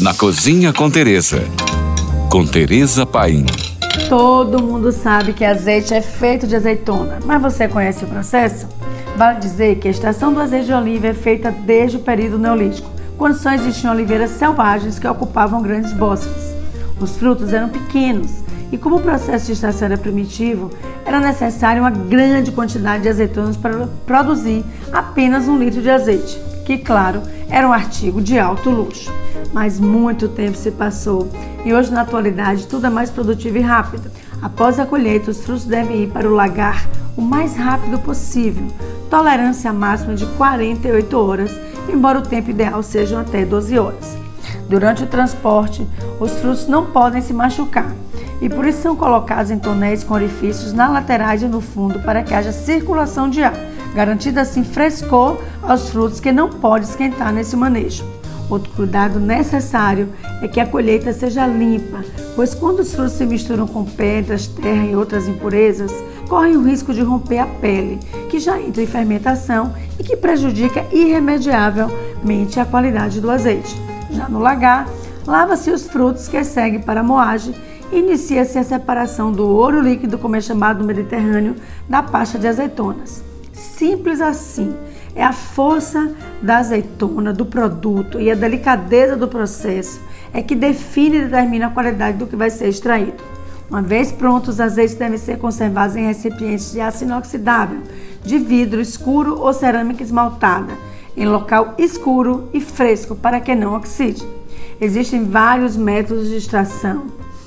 Na Cozinha com Teresa. Com Teresa Paim. Todo mundo sabe que azeite é feito de azeitona, mas você conhece o processo? Vale dizer que a extração do azeite de oliva é feita desde o período neolítico, quando só existiam oliveiras selvagens que ocupavam grandes bosques. Os frutos eram pequenos e, como o processo de extração era primitivo, era necessária uma grande quantidade de azeitonas para produzir apenas um litro de azeite, que, claro, era um artigo de alto luxo. Mas muito tempo se passou e hoje, na atualidade, tudo é mais produtivo e rápido. Após a colheita, os frutos devem ir para o lagar o mais rápido possível, tolerância máxima de 48 horas, embora o tempo ideal sejam até 12 horas. Durante o transporte, os frutos não podem se machucar e por isso são colocados em tonéis com orifícios na laterais e no fundo para que haja circulação de ar, garantindo assim frescor aos frutos que não pode esquentar nesse manejo. Outro cuidado necessário é que a colheita seja limpa, pois quando os frutos se misturam com pedras, terra e outras impurezas, correm o risco de romper a pele, que já entra em fermentação e que prejudica irremediavelmente a qualidade do azeite. Já no lagar, lava-se os frutos que seguem para a moagem e inicia-se a separação do ouro líquido, como é chamado no Mediterrâneo, da pasta de azeitonas. Simples assim é a força da azeitona, do produto e a delicadeza do processo é que define e determina a qualidade do que vai ser extraído. Uma vez prontos, os azeites devem ser conservados em recipientes de aço inoxidável, de vidro escuro ou cerâmica esmaltada, em local escuro e fresco para que não oxide. Existem vários métodos de extração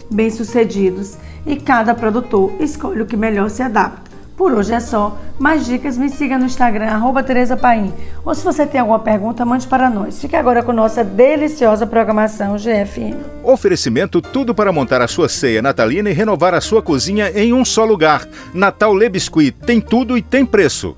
bem-sucedidos e cada produtor escolhe o que melhor se adapta. Por hoje é só. Mais dicas, me siga no Instagram, arroba Tereza. Ou se você tem alguma pergunta, mande para nós. Fique agora com nossa deliciosa programação GFM. Oferecimento tudo para montar a sua ceia natalina e renovar a sua cozinha em um só lugar. Natal Le Biscuit tem tudo e tem preço.